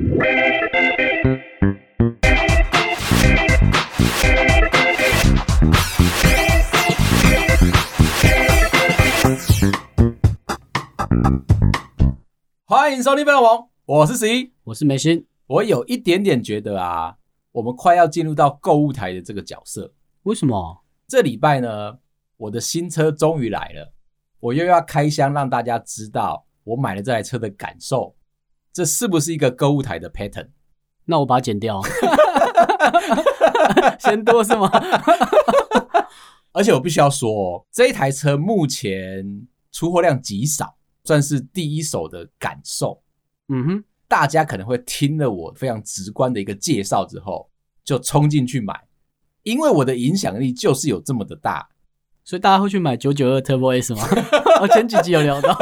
欢迎收听《飞龙王》，我是十一，我是梅心。我有一点点觉得啊，我们快要进入到购物台的这个角色。为什么？这礼拜呢，我的新车终于来了，我又要开箱让大家知道我买了这台车的感受。这是不是一个购物台的 pattern？那我把它剪掉。嫌多是吗？而且我必须要说哦，这一台车目前出货量极少。算是第一手的感受，嗯哼，大家可能会听了我非常直观的一个介绍之后，就冲进去买，因为我的影响力就是有这么的大，所以大家会去买九九二 Turbo S 吗？我 前几集有聊到，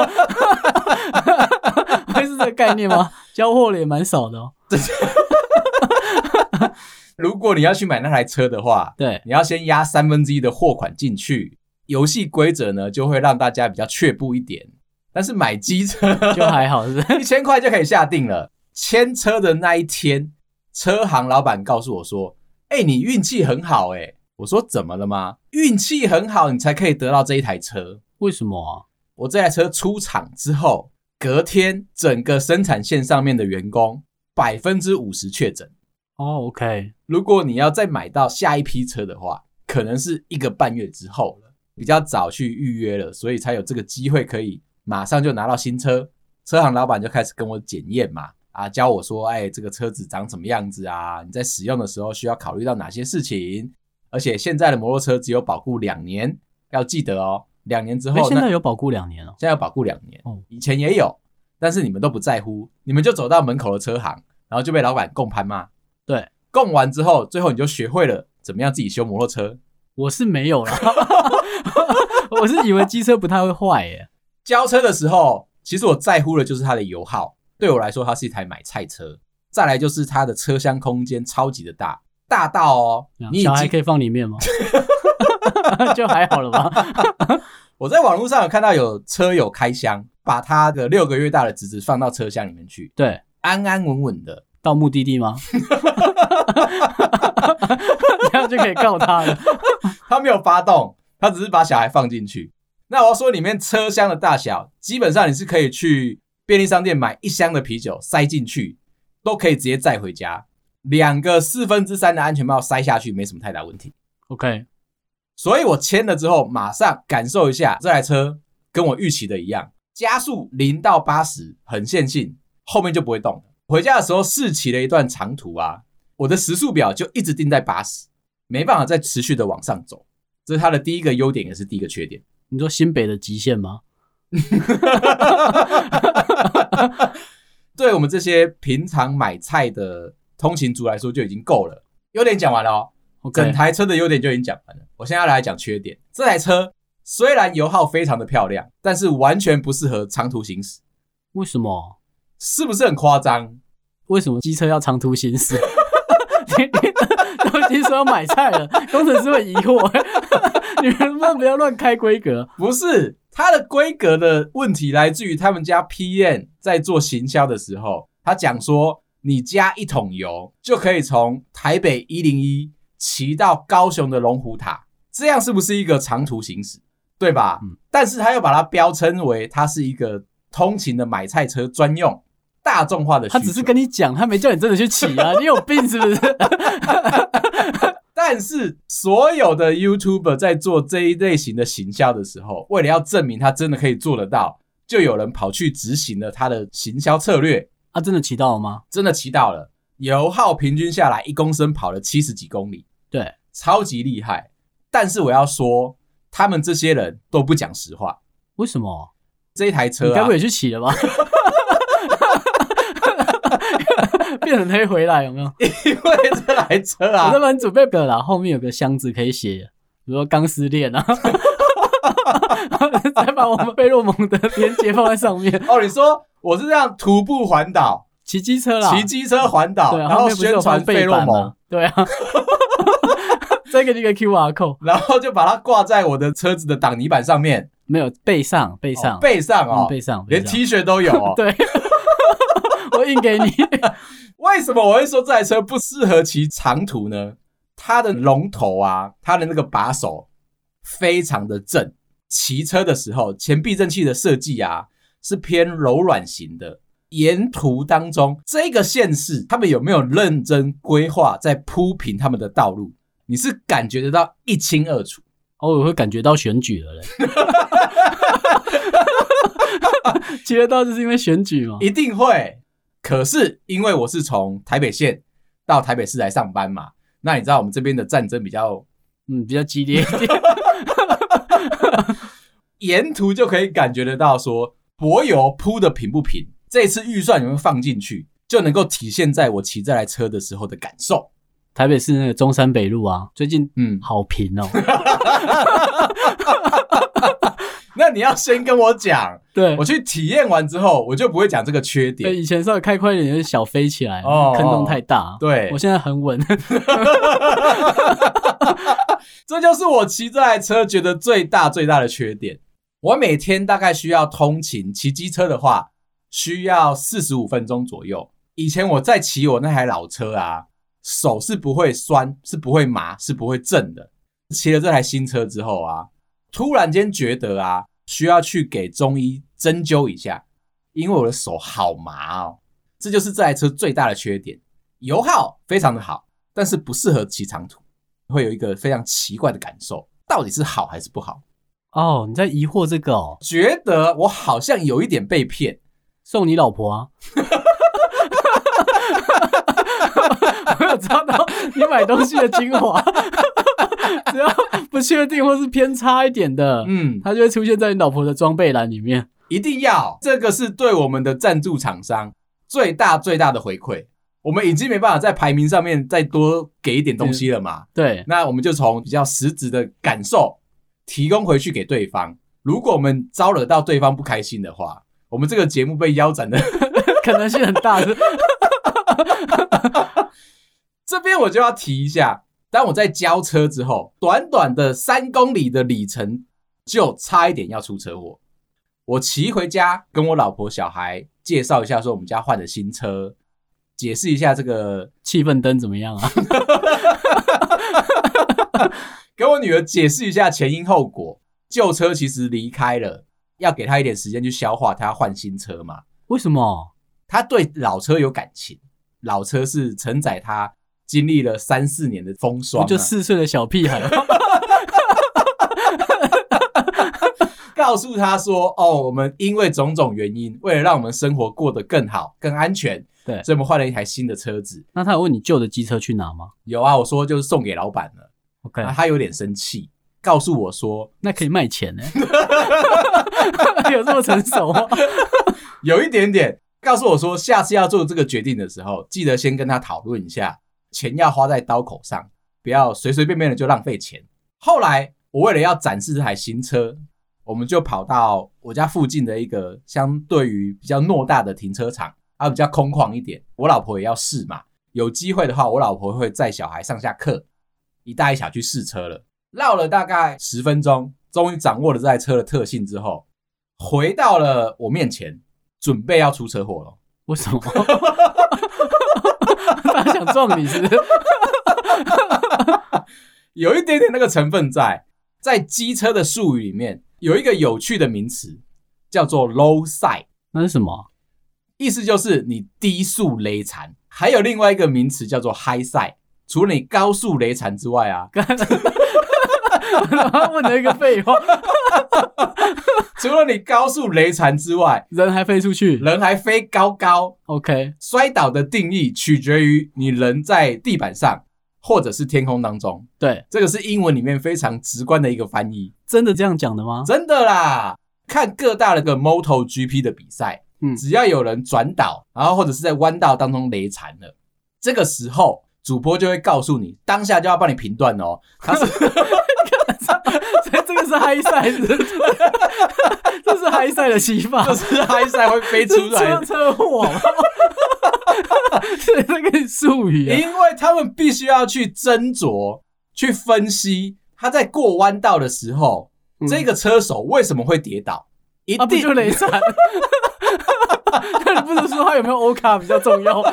概念吗？交货的也蛮少的哦。如果你要去买那台车的话，对，你要先压三分之一的货款进去，游戏规则呢就会让大家比较却步一点。但是买机车 就还好，是？一千块就可以下定了。签车的那一天，车行老板告诉我说：“哎，你运气很好。”哎，我说：“怎么了吗？运气很好，你才可以得到这一台车。为什么啊？我这台车出厂之后，隔天整个生产线上面的员工百分之五十确诊。哦，OK。如果你要再买到下一批车的话，可能是一个半月之后了，比较早去预约了，所以才有这个机会可以。”马上就拿到新车，车行老板就开始跟我检验嘛，啊，教我说，哎，这个车子长什么样子啊？你在使用的时候需要考虑到哪些事情？而且现在的摩托车只有保固两年，要记得哦，两年之后，现在有保固两年哦，现在有保固两年，以前也有，但是你们都不在乎，你们就走到门口的车行，然后就被老板供攀骂。对，供完之后，最后你就学会了怎么样自己修摩托车。我是没有啦，我是以为机车不太会坏耶。交车的时候，其实我在乎的就是它的油耗。对我来说，它是一台买菜车。再来就是它的车厢空间超级的大，大到哦，你小孩可以放里面吗？就还好了吧。我在网络上有看到有车友开箱，把他的六个月大的侄子放到车厢里面去，对，安安稳稳的到目的地吗？这样就可以告他了。他没有发动，他只是把小孩放进去。那我要说，里面车厢的大小，基本上你是可以去便利商店买一箱的啤酒塞进去，都可以直接载回家。两个四分之三的安全帽塞下去，没什么太大问题。OK，所以我签了之后，马上感受一下这台车跟我预期的一样，加速零到八十很线性，后面就不会动。回家的时候试骑了一段长途啊，我的时速表就一直定在八十，没办法再持续的往上走。这是它的第一个优点，也是第一个缺点。你说新北的极限吗？对我们这些平常买菜的通勤族来说就已经够了。优点讲完了哦，okay. 整台车的优点就已经讲完了。我现在要来讲缺点。这台车虽然油耗非常的漂亮，但是完全不适合长途行驶。为什么？是不是很夸张？为什么机车要长途行驶？都已经说要买菜了，工程师会疑惑。你们能不能不要乱开规格？不是，它的规格的问题来自于他们家 PM 在做行销的时候，他讲说，你加一桶油就可以从台北一零一骑到高雄的龙虎塔，这样是不是一个长途行驶？对吧？嗯。但是他又把它标称为它是一个通勤的买菜车专用。大众化的，他只是跟你讲，他没叫你真的去骑啊！你有病是不是？但是所有的 YouTuber 在做这一类型的行销的时候，为了要证明他真的可以做得到，就有人跑去执行了他的行销策略。他、啊、真的骑到了吗？真的骑到了，油耗平均下来一公升跑了七十几公里，对，超级厉害。但是我要说，他们这些人都不讲实话。为什么？这一台车、啊，你该不会也去骑了吧？变成可以回来有没有？因为这台车啊，我这边准备的啦，后面有个箱子可以写，比如说钢丝链啊，再把我们费洛蒙的连接放在上面。哦，你说我是这样徒步环岛，骑机车啦，骑机车环岛，然后宣传费洛蒙，对啊，再给你个 QR code，然后就把它挂在我的车子的挡泥板上面，没有背上，背上，哦、背上哦，背上，连 T 恤都有哦，对。我印给你，为什么我会说这台车不适合骑长途呢？它的龙头啊，它的那个把手非常的正，骑车的时候前避震器的设计啊是偏柔软型的。沿途当中，这个县市他们有没有认真规划在铺平他们的道路？你是感觉得到一清二楚。偶尔会感觉到选举了嘞。觉得到就是因为选举吗？一定会。可是因为我是从台北县到台北市来上班嘛，那你知道我们这边的战争比较嗯比较激烈一点，沿途就可以感觉得到说柏油铺的平不平，这次预算有没有放进去，就能够体现在我骑这台车的时候的感受。台北市那个中山北路啊，最近嗯好平哦。那你要先跟我讲，对我去体验完之后，我就不会讲这个缺点。以前稍微开快一点就是小飞起来，哦，坑洞太大。对，我现在很稳。这就是我骑这台车觉得最大最大的缺点。我每天大概需要通勤骑机车的话，需要四十五分钟左右。以前我在骑我那台老车啊，手是不会酸，是不会麻，是不会震的。骑了这台新车之后啊。突然间觉得啊，需要去给中医针灸一下，因为我的手好麻哦。这就是这台车最大的缺点，油耗非常的好，但是不适合骑长途，会有一个非常奇怪的感受，到底是好还是不好？哦，你在疑惑这个哦？觉得我好像有一点被骗，送你老婆啊？我有抓到你买东西的精华。只要不确定或是偏差一点的，嗯，它就会出现在你老婆的装备栏里面。一定要，这个是对我们的赞助厂商最大最大的回馈。我们已经没办法在排名上面再多给一点东西了嘛？对，那我们就从比较实质的感受提供回去给对方。如果我们招惹到对方不开心的话，我们这个节目被腰斩的 可能性很大。这边我就要提一下。当我在交车之后，短短的三公里的里程，就差一点要出车祸。我骑回家，跟我老婆小孩介绍一下，说我们家换了新车，解释一下这个气氛灯怎么样啊？跟我女儿解释一下前因后果。旧车其实离开了，要给她一点时间去消化，她要换新车嘛？为什么？她对老车有感情，老车是承载她。经历了三四年的风霜，就四岁的小屁孩，告诉他说：“哦，我们因为种种原因，为了让我们生活过得更好、更安全，对，所以我们换了一台新的车子。”那他有问你旧的机车去哪吗？有啊，我说就是送给老板了。OK，他有点生气，告诉我说：“那可以卖钱呢？有这么成熟吗？有一点点。”告诉我说：“下次要做这个决定的时候，记得先跟他讨论一下。”钱要花在刀口上，不要随随便便的就浪费钱。后来，我为了要展示这台新车，我们就跑到我家附近的一个相对于比较偌大的停车场，啊，比较空旷一点。我老婆也要试嘛，有机会的话，我老婆会载小孩上下课，一大一小去试车了。绕了大概十分钟，终于掌握了这台车的特性之后，回到了我面前，准备要出车祸了。为什么？他想撞你是不是？有一点点那个成分在，在机车的术语里面有一个有趣的名词叫做 low side，那是什么？意思就是你低速雷残。还有另外一个名词叫做 high side，除了你高速雷残之外啊。问了一个废话，除了你高速雷残之外，人还飞出去，人还飞高高。OK，摔倒的定义取决于你人在地板上，或者是天空当中。对，这个是英文里面非常直观的一个翻译。真的这样讲的吗？真的啦，看各大那个 MotoGP 的比赛，嗯，只要有人转倒，然后或者是在弯道当中雷残了，这个时候主播就会告诉你，当下就要帮你评断哦，他是。所以这个是嗨赛，是 这是嗨赛的骑法，就是嗨赛会飞出来的车祸，是这个术语、啊。因为他们必须要去斟酌、去分析，他在过弯道的时候，嗯、这个车手为什么会跌倒，一定、啊、就雷残。那你不能说他有没有欧卡比较重要？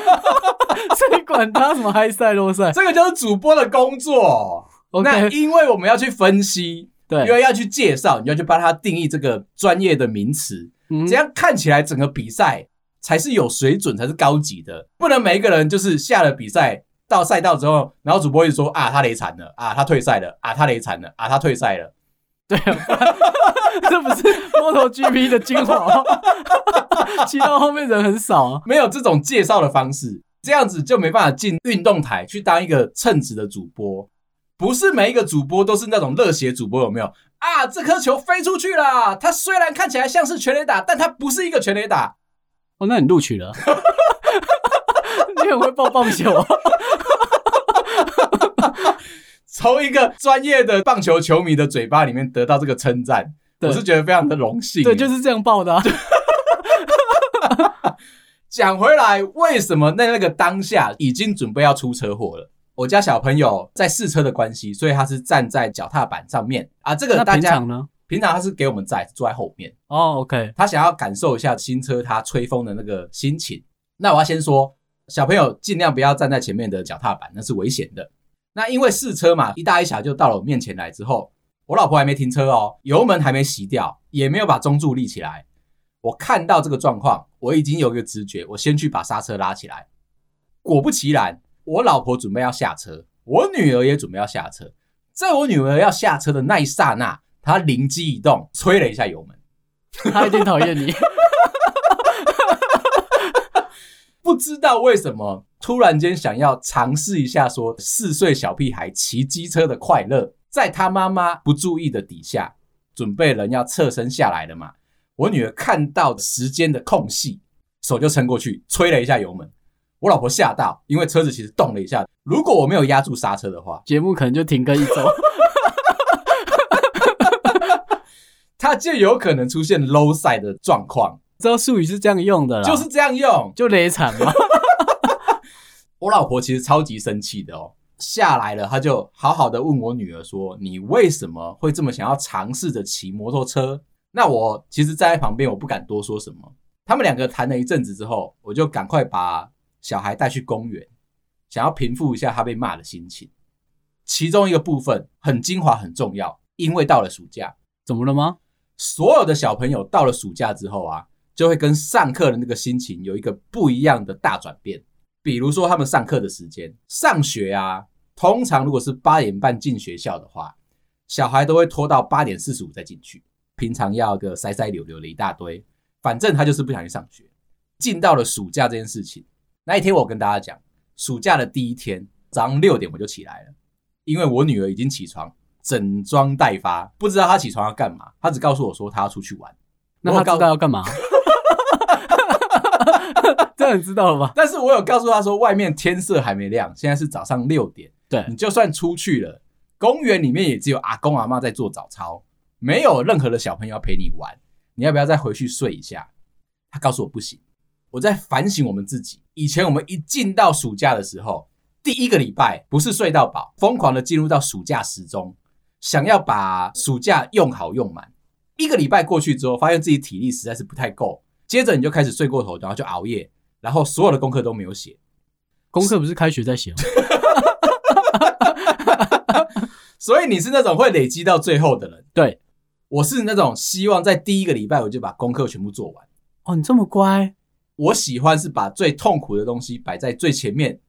你管他什么嗨赛落赛，这个就是主播的工作。那因为我们要去分析，对，因为要去介绍，你要去帮他定义这个专业的名词，嗯，这样看起来整个比赛才是有水准，才是高级的。不能每一个人就是下了比赛到赛道之后，然后主播一直说啊，他累惨了啊，他退赛了啊，他累惨了啊，他退赛了。对啊，这不是 MotoGP 的精华吗？骑到后面人很少啊，没有这种介绍的方式，这样子就没办法进运动台去当一个称职的主播。不是每一个主播都是那种热血主播，有没有啊？这颗球飞出去了，它虽然看起来像是全垒打，但它不是一个全垒打。哦，那你录取了？你很会报棒球啊！从一个专业的棒球球迷的嘴巴里面得到这个称赞，我是觉得非常的荣幸。对，就是这样报的啊。讲回来，为什么那那个当下已经准备要出车祸了？我家小朋友在试车的关系，所以他是站在脚踏板上面啊。这个大家平常呢？平常他是给我们载，坐在后面。哦，OK。他想要感受一下新车它吹风的那个心情。那我要先说，小朋友尽量不要站在前面的脚踏板，那是危险的。那因为试车嘛，一大一小就到了我面前来之后，我老婆还没停车哦，油门还没熄掉，也没有把中柱立起来。我看到这个状况，我已经有一个直觉，我先去把刹车拉起来。果不其然。我老婆准备要下车，我女儿也准备要下车。在我女儿要下车的那一刹那，她灵机一动，吹了一下油门。她一定讨厌你。不知道为什么，突然间想要尝试一下，说四岁小屁孩骑机车的快乐。在她妈妈不注意的底下，准备人要侧身下来了嘛。我女儿看到时间的空隙，手就撑过去，吹了一下油门。我老婆吓到，因为车子其实动了一下。如果我没有压住刹车的话，节目可能就停更一周。它就有可能出现 low side 的状况。这术语是这样用的啦，就是这样用，就雷惨嘛。我老婆其实超级生气的哦，下来了，她就好好的问我女儿说：“你为什么会这么想要尝试着骑摩托车？”那我其实站在旁边，我不敢多说什么。他们两个谈了一阵子之后，我就赶快把。小孩带去公园，想要平复一下他被骂的心情。其中一个部分很精华、很重要，因为到了暑假，怎么了吗？所有的小朋友到了暑假之后啊，就会跟上课的那个心情有一个不一样的大转变。比如说，他们上课的时间，上学啊，通常如果是八点半进学校的话，小孩都会拖到八点四十五再进去。平常要个塞塞溜溜的一大堆，反正他就是不想去上学。进到了暑假这件事情。那一天，我跟大家讲，暑假的第一天早上六点我就起来了，因为我女儿已经起床，整装待发，不知道她起床要干嘛。她只告诉我说她要出去玩。那她知道要干嘛？这样你知道了吧？但是我有告诉她说，外面天色还没亮，现在是早上六点。对，你就算出去了，公园里面也只有阿公阿妈在做早操，没有任何的小朋友要陪你玩。你要不要再回去睡一下？她告诉我不行。我在反省我们自己。以前我们一进到暑假的时候，第一个礼拜不是睡到饱，疯狂的进入到暑假时钟，想要把暑假用好用满。一个礼拜过去之后，发现自己体力实在是不太够，接着你就开始睡过头，然后就熬夜，然后所有的功课都没有写。功课不是开学再写吗？所以你是那种会累积到最后的人。对，我是那种希望在第一个礼拜我就把功课全部做完。哦，你这么乖。我喜欢是把最痛苦的东西摆在最前面，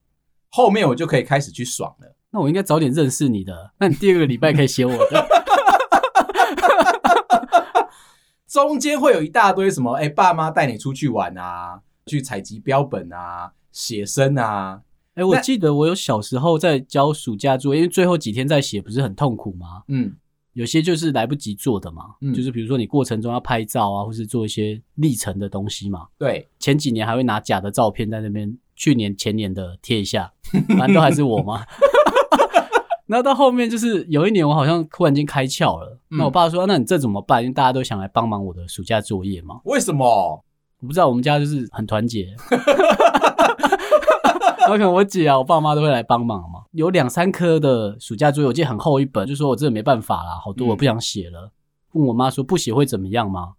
后面我就可以开始去爽了。那我应该早点认识你的，那你第二个礼拜可以写我的。中间会有一大堆什么，哎、欸，爸妈带你出去玩啊，去采集标本啊，写生啊。哎、欸，我记得我有小时候在教暑假作业，因为最后几天在写，不是很痛苦吗？嗯。有些就是来不及做的嘛，嗯，就是比如说你过程中要拍照啊，或是做一些历程的东西嘛。对，前几年还会拿假的照片在那边，去年前年的贴一下，反正都还是我嘛。然后到后面就是有一年我好像突然间开窍了，嗯，那我爸说，那你这怎么办？因为大家都想来帮忙我的暑假作业嘛。为什么？我不知道，我们家就是很团结。然后可能我姐啊，我爸妈都会来帮忙嘛。有两三科的暑假作业，我记得很厚一本，就说我真的没办法啦，好多我不想写了。嗯、问我妈说不写会怎么样吗？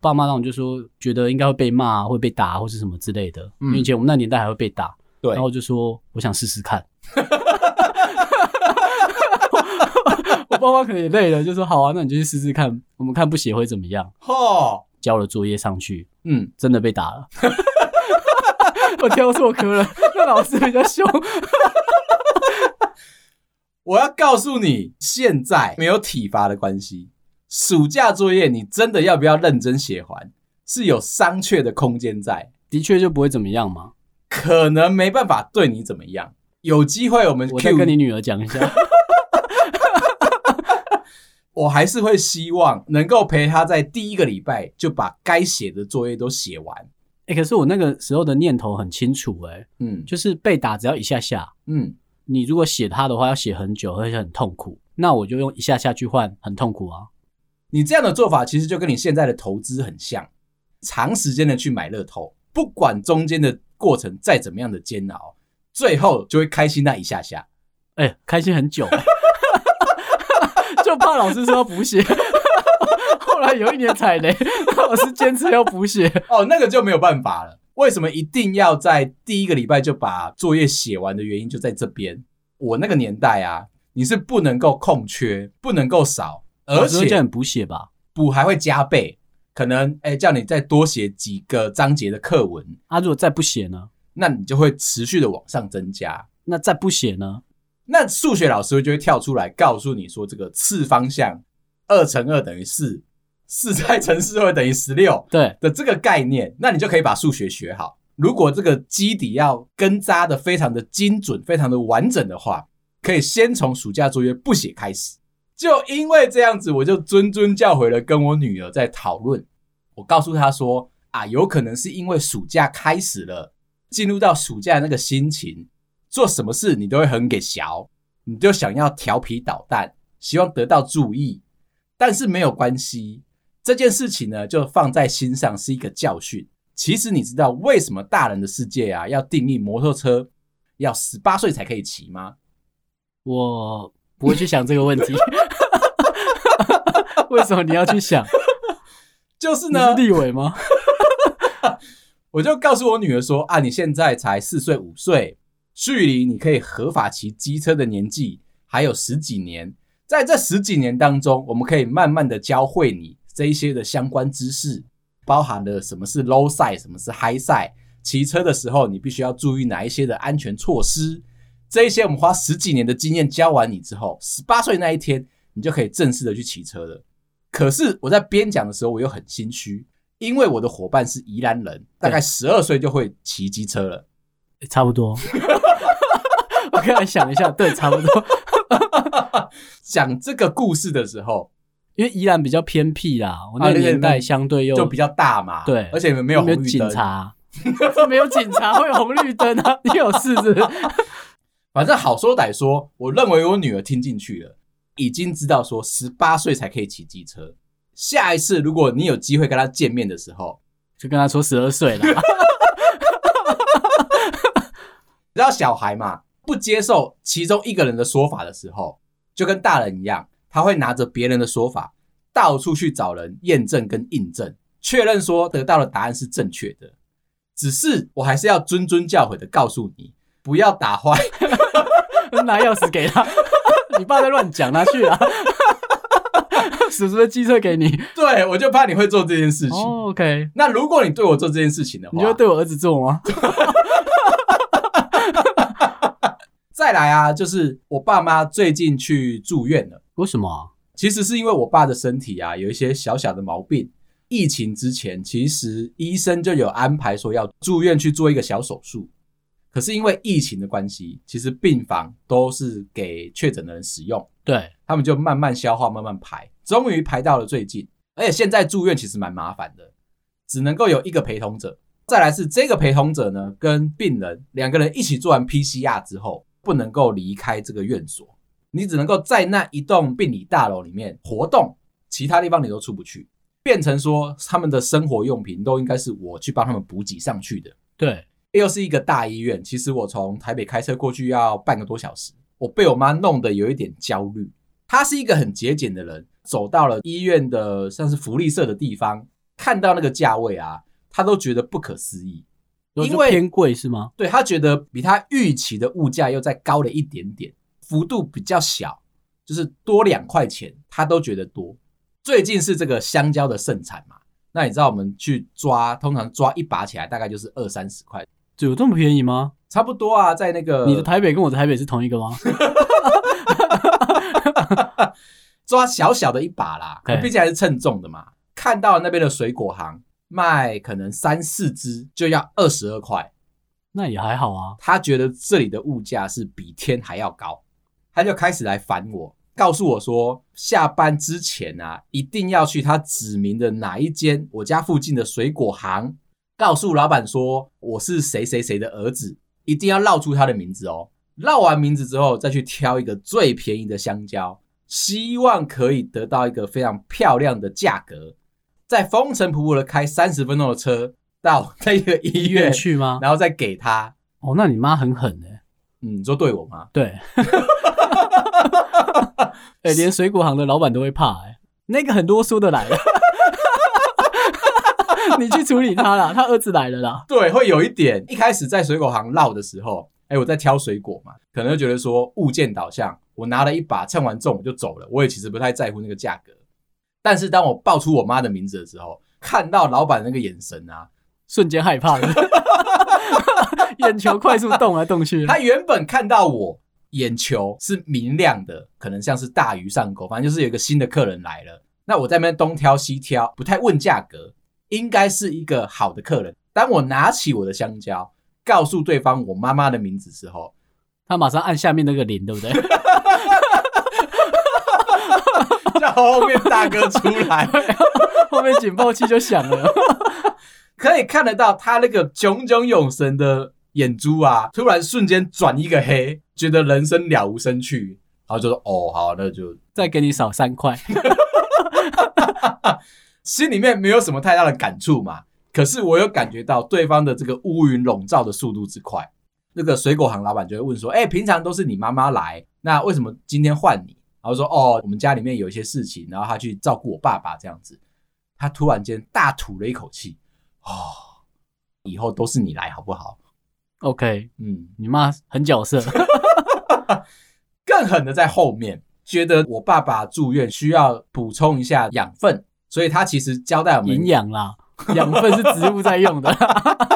爸妈当时就说觉得应该会被骂、会被打或是什么之类的。嗯、因为以前我们那年代还会被打。对，然后我就说我想试试看。我爸妈可能也累了，就说好啊，那你就去试试看，我们看不写会怎么样？嚯，交了作业上去，嗯，真的被打了。我挑错科了，那 老师比较凶。我要告诉你，现在没有体罚的关系，暑假作业你真的要不要认真写完，是有商榷的空间在。的确就不会怎么样吗？可能没办法对你怎么样。有机会我们 Q... 我再跟你女儿讲一下。我还是会希望能够陪她在第一个礼拜就把该写的作业都写完。哎、欸，可是我那个时候的念头很清楚、欸，哎，嗯，就是被打只要一下下，嗯，你如果写它的话要写很久，而且很痛苦，那我就用一下下去换很痛苦啊。你这样的做法其实就跟你现在的投资很像，长时间的去买乐透，不管中间的过程再怎么样的煎熬，最后就会开心那一下下，哎、欸，开心很久。就怕老师说要补写，后来有一年踩雷，老师坚持要补写。哦，那个就没有办法了。为什么一定要在第一个礼拜就把作业写完的原因就在这边。我那个年代啊，你是不能够空缺，不能够少，而且叫你补写吧，补还会加倍，可能哎、欸、叫你再多写几个章节的课文。啊，如果再不写呢？那你就会持续的往上增加。那再不写呢？那数学老师就会跳出来告诉你说，这个次方向二乘二等于四，四再乘四会等于十六，对的这个概念，那你就可以把数学学好。如果这个基底要根扎的非常的精准、非常的完整的话，可以先从暑假作业不写开始。就因为这样子，我就谆谆教诲了，跟我女儿在讨论。我告诉她说啊，有可能是因为暑假开始了，进入到暑假那个心情。做什么事你都会很给小，你就想要调皮捣蛋，希望得到注意，但是没有关系，这件事情呢就放在心上是一个教训。其实你知道为什么大人的世界啊要定义摩托车要十八岁才可以骑吗？我不会去想这个问题。为什么你要去想？就是呢，立委吗？我就告诉我女儿说啊，你现在才四岁五岁。距离你可以合法骑机车的年纪还有十几年，在这十几年当中，我们可以慢慢的教会你这一些的相关知识，包含了什么是 low side，什么是 high side，骑车的时候你必须要注意哪一些的安全措施。这一些我们花十几年的经验教完你之后，十八岁那一天你就可以正式的去骑车了。可是我在边讲的时候，我又很心虚，因为我的伙伴是宜兰人，大概十二岁就会骑机车了，差不多。我刚才想一下，对，差不多。讲这个故事的时候，因为宜兰比较偏僻啦，我那个年代相对又就比较大嘛，对，而且没有没有警察，没有警察会有红绿灯啊，你有事是不是？反正好说歹说，我认为我女儿听进去了，已经知道说十八岁才可以骑机车。下一次如果你有机会跟她见面的时候，就跟她说十二岁了。你知道小孩嘛？不接受其中一个人的说法的时候，就跟大人一样，他会拿着别人的说法到处去找人验证跟印证，确认说得到的答案是正确的。只是我还是要谆谆教诲的告诉你，不要打坏，拿钥匙给他。你爸在乱讲，拿去啊！叔叔的机车给你。对，我就怕你会做这件事情。Oh, OK，那如果你对我做这件事情的话，你就对我儿子做吗？再来啊，就是我爸妈最近去住院了。为什么啊？其实是因为我爸的身体啊有一些小小的毛病。疫情之前，其实医生就有安排说要住院去做一个小手术。可是因为疫情的关系，其实病房都是给确诊的人使用。对，他们就慢慢消化，慢慢排，终于排到了最近。而且现在住院其实蛮麻烦的，只能够有一个陪同者。再来是这个陪同者呢，跟病人两个人一起做完 PCR 之后。不能够离开这个院所，你只能够在那一栋病理大楼里面活动，其他地方你都出不去，变成说他们的生活用品都应该是我去帮他们补给上去的。对，又是一个大医院，其实我从台北开车过去要半个多小时，我被我妈弄得有一点焦虑。她是一个很节俭的人，走到了医院的像是福利社的地方，看到那个价位啊，她都觉得不可思议。因为偏贵是吗？对，他觉得比他预期的物价又再高了一点点，幅度比较小，就是多两块钱，他都觉得多。最近是这个香蕉的盛产嘛，那你知道我们去抓，通常抓一把起来大概就是二三十块，就有这么便宜吗？差不多啊，在那个你的台北跟我的台北是同一个吗？抓小小的一把啦，毕竟还是称重的嘛。看到那边的水果行卖可能三四只就要二十二块，那也还好啊。他觉得这里的物价是比天还要高，他就开始来烦我，告诉我说下班之前啊，一定要去他指明的哪一间我家附近的水果行，告诉老板说我是谁谁谁的儿子，一定要绕出他的名字哦。绕完名字之后，再去挑一个最便宜的香蕉。希望可以得到一个非常漂亮的价格，再风尘仆仆的开三十分钟的车到那个医院去吗？然后再给他。哦，那你妈很狠哎、欸。嗯，你说对我吗？对。哎、欸，连水果行的老板都会怕哎、欸。那个很啰嗦的来了，你去处理他啦，他儿子来了啦。对，会有一点。一开始在水果行绕的时候，哎、欸，我在挑水果嘛，可能就觉得说物件导向。我拿了一把，称完重我就走了。我也其实不太在乎那个价格，但是当我报出我妈的名字的时候，看到老板那个眼神啊，瞬间害怕了，眼球快速动来动去。他原本看到我眼球是明亮的，可能像是大鱼上钩，反正就是有一个新的客人来了。那我在那边东挑西挑，不太问价格，应该是一个好的客人。当我拿起我的香蕉，告诉对方我妈妈的名字时候，他马上按下面那个铃，对不对？叫后面大哥出来，后面警报器就响了。可以看得到他那个炯炯有神的眼珠啊，突然瞬间转一个黑，觉得人生了无生趣，然后就说：“哦，好，那就再给你少三块。”心里面没有什么太大的感触嘛，可是我有感觉到对方的这个乌云笼罩的速度之快。那个水果行老板就会问说：“哎、欸，平常都是你妈妈来，那为什么今天换你？”然后说：“哦，我们家里面有一些事情，然后他去照顾我爸爸这样子。”他突然间大吐了一口气：“哦，以后都是你来好不好？”OK，嗯，你妈很角色，更狠的在后面，觉得我爸爸住院需要补充一下养分，所以他其实交代我们营养啦。养分是植物在用的，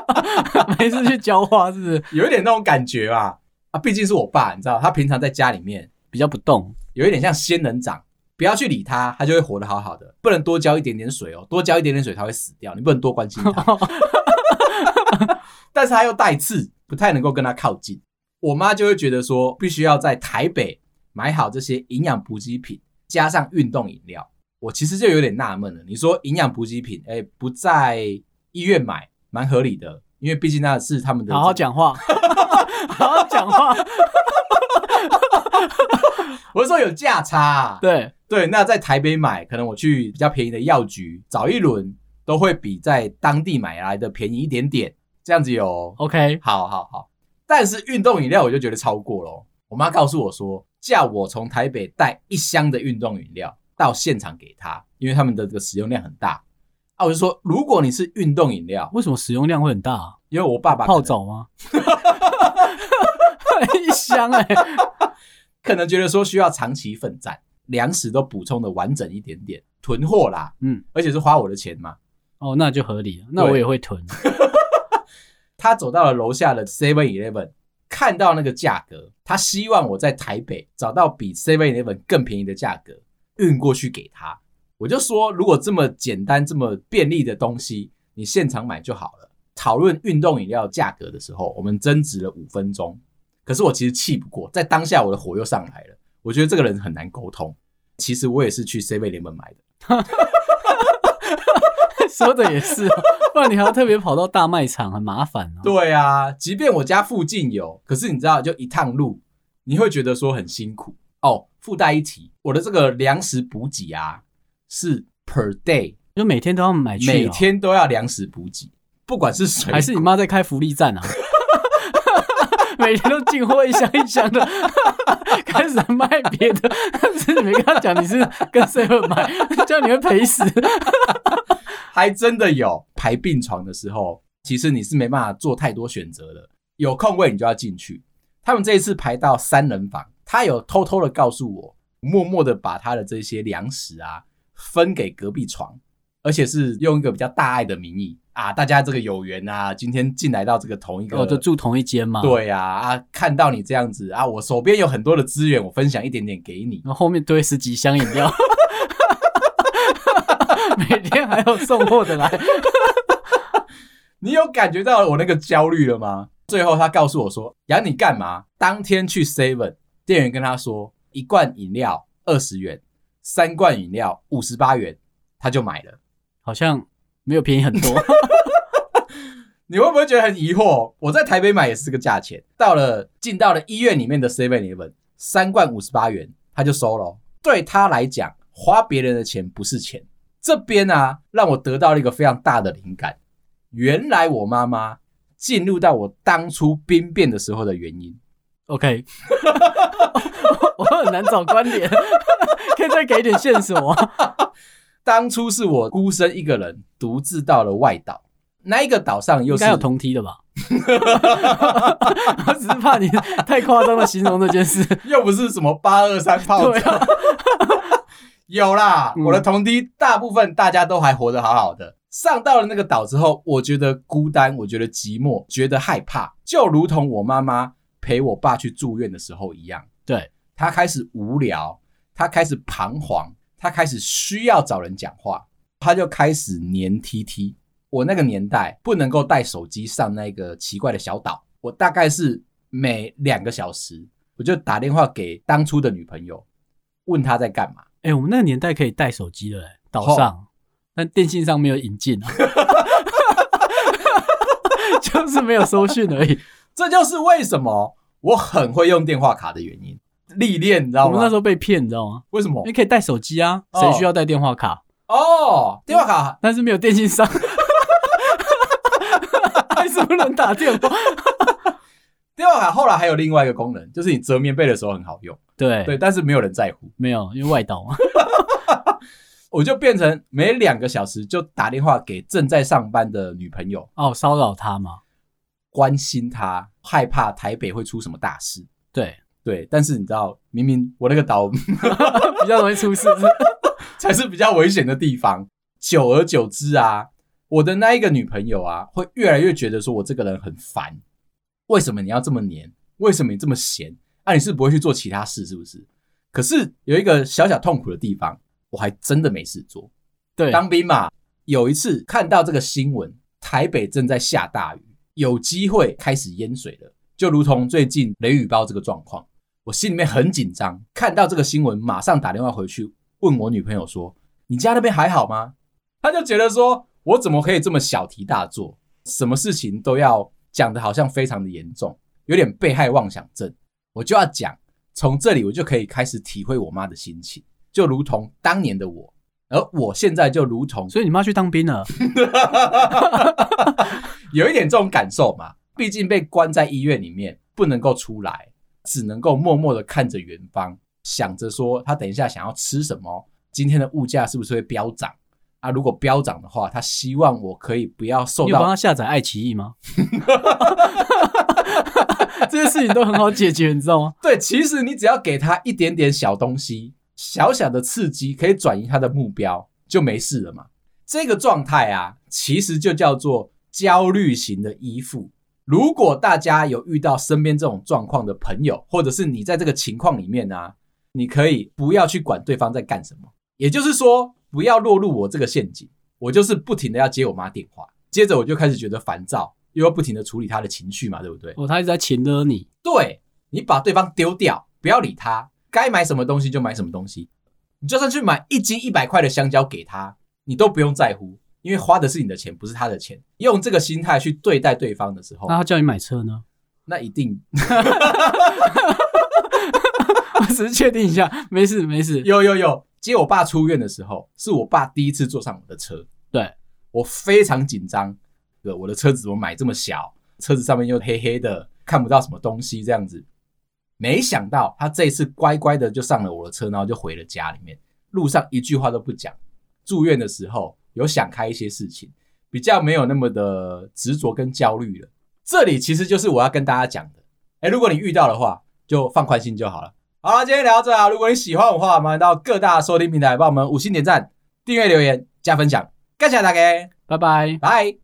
没事去浇花，是不是？有一点那种感觉吧？啊，毕竟是我爸，你知道，他平常在家里面比较不动，有一点像仙人掌，不要去理他，他就会活得好好的。不能多浇一点点水哦，多浇一点点水他会死掉，你不能多关心他。但是他又带刺，不太能够跟他靠近。我妈就会觉得说，必须要在台北买好这些营养补给品，加上运动饮料。我其实就有点纳闷了，你说营养补给品，哎，不在医院买，蛮合理的，因为毕竟那是他们的。好好讲话，好好讲话。我是说有价差啊。对对，那在台北买，可能我去比较便宜的药局找一轮，都会比在当地买来的便宜一点点。这样子有 OK，好好好。但是运动饮料我就觉得超过了。我妈告诉我说，叫我从台北带一箱的运动饮料。到现场给他，因为他们的这个使用量很大啊。我就说，如果你是运动饮料，为什么使用量会很大啊？因为我爸爸泡澡吗？一箱哎，可能觉得说需要长期奋战，粮食都补充的完整一点点，囤货啦。嗯，而且是花我的钱嘛。哦，那就合理了。那我也会囤。他走到了楼下的 Seven Eleven，看到那个价格，他希望我在台北找到比 Seven Eleven 更便宜的价格。运过去给他，我就说，如果这么简单、这么便利的东西，你现场买就好了。讨论运动饮料价格的时候，我们争执了五分钟。可是我其实气不过，在当下我的火又上来了。我觉得这个人很难沟通。其实我也是去 Seven Eleven 买的。说的也是，不然你还要特别跑到大卖场，很麻烦哦。对啊，即便我家附近有，可是你知道，就一趟路，你会觉得说很辛苦哦。附带一提，我的这个粮食补给啊，是 per day，就每天都要买去，每天都要粮食补给，不管是谁，还是你妈在开福利站啊？每天都进货一箱一箱的，开始卖别的，但是你没跟他讲你是跟 Seven 买，叫你会赔死。还真的有排病床的时候，其实你是没办法做太多选择的。有空位你就要进去。他们这一次排到三人房，他有偷偷的告诉我，默默的把他的这些粮食啊分给隔壁床，而且是用一个比较大爱的名义啊，大家这个有缘啊，今天进来到这个同一个，哦，就住同一间嘛。对啊，啊，看到你这样子啊，我手边有很多的资源，我分享一点点给你。然后后面堆十几箱饮料，每天还有送货的来。你有感觉到我那个焦虑了吗？最后他告诉我说：“养你干嘛？”当天去 Seven，店员跟他说：“一罐饮料二十元，三罐饮料五十八元。”他就买了，好像没有便宜很多。你会不会觉得很疑惑？我在台北买也是这个价钱，到了进到了医院里面的 Seven Eleven，三罐五十八元，他就收了。对他来讲，花别人的钱不是钱。这边啊，让我得到了一个非常大的灵感。原来我妈妈进入到我当初兵变的时候的原因，OK，我很难找关联，可以再给一点线索吗？当初是我孤身一个人独自到了外岛，那一个岛上又是该有同梯的吧？我 只是怕你太夸张的形容这件事，又不是什么八二三 炮战，啊、有啦，嗯、我的同梯大部分大家都还活得好好的。上到了那个岛之后，我觉得孤单，我觉得寂寞，觉得害怕，就如同我妈妈陪我爸去住院的时候一样。对，他开始无聊，他开始彷徨，他开始需要找人讲话，他就开始黏 TT。我那个年代不能够带手机上那个奇怪的小岛，我大概是每两个小时我就打电话给当初的女朋友，问她在干嘛。哎、欸，我们那个年代可以带手机的，岛上。但电信上没有引进啊，就是没有收讯而已。这就是为什么我很会用电话卡的原因。历练，你知道吗？我们那时候被骗，你知道吗？为什么？你可以带手机啊，谁需要带电话卡？哦，电话卡，但是没有电信商，还是不能打电话。电话卡后来还有另外一个功能，就是你折棉被的时候很好用。对对，但是没有人在乎，没有，因为外岛嘛。我就变成每两个小时就打电话给正在上班的女朋友哦，骚扰她吗？关心她，害怕台北会出什么大事。对对，但是你知道，明明我那个岛 比较容易出事，才是比较危险的地方。久而久之啊，我的那一个女朋友啊，会越来越觉得说我这个人很烦。为什么你要这么黏？为什么你这么闲？啊，你是不会去做其他事，是不是？可是有一个小小痛苦的地方。我还真的没事做，对，当兵嘛。有一次看到这个新闻，台北正在下大雨，有机会开始淹水了，就如同最近雷雨胞这个状况，我心里面很紧张。看到这个新闻，马上打电话回去问我女朋友说：“你家那边还好吗？”她就觉得说我怎么可以这么小题大做，什么事情都要讲得好像非常的严重，有点被害妄想症。我就要讲，从这里我就可以开始体会我妈的心情。就如同当年的我，而我现在就如同，所以你妈去当兵了，有一点这种感受嘛。毕竟被关在医院里面，不能够出来，只能够默默的看着远方，想着说他等一下想要吃什么，今天的物价是不是会飙涨啊？如果飙涨的话，他希望我可以不要受到。你帮他下载爱奇艺吗？这些事情都很好解决，你知道吗？对，其实你只要给他一点点小东西。小小的刺激可以转移他的目标，就没事了嘛。这个状态啊，其实就叫做焦虑型的依附。如果大家有遇到身边这种状况的朋友，或者是你在这个情况里面啊，你可以不要去管对方在干什么，也就是说，不要落入我这个陷阱。我就是不停的要接我妈电话，接着我就开始觉得烦躁，又要不停的处理她的情绪嘛，对不对？哦，他一直在情勒你。对，你把对方丢掉，不要理他。该买什么东西就买什么东西，你就算去买一斤一百块的香蕉给他，你都不用在乎，因为花的是你的钱，不是他的钱。用这个心态去对待对方的时候，那他叫你买车呢？那一定。我只是确定一下，没事没事。有有有，接我爸出院的时候，是我爸第一次坐上我的车，对，我非常紧张。我的车子怎么买这么小？车子上面又黑黑的，看不到什么东西，这样子。没想到他这一次乖乖的就上了我的车，然后就回了家里面，路上一句话都不讲。住院的时候有想开一些事情，比较没有那么的执着跟焦虑了。这里其实就是我要跟大家讲的。哎，如果你遇到的话，就放宽心就好了。好了，今天聊到这啊。如果你喜欢我的话，麻烦到各大收听平台帮我们五星点赞、订阅、留言、加分享。感谢大家，拜拜，拜。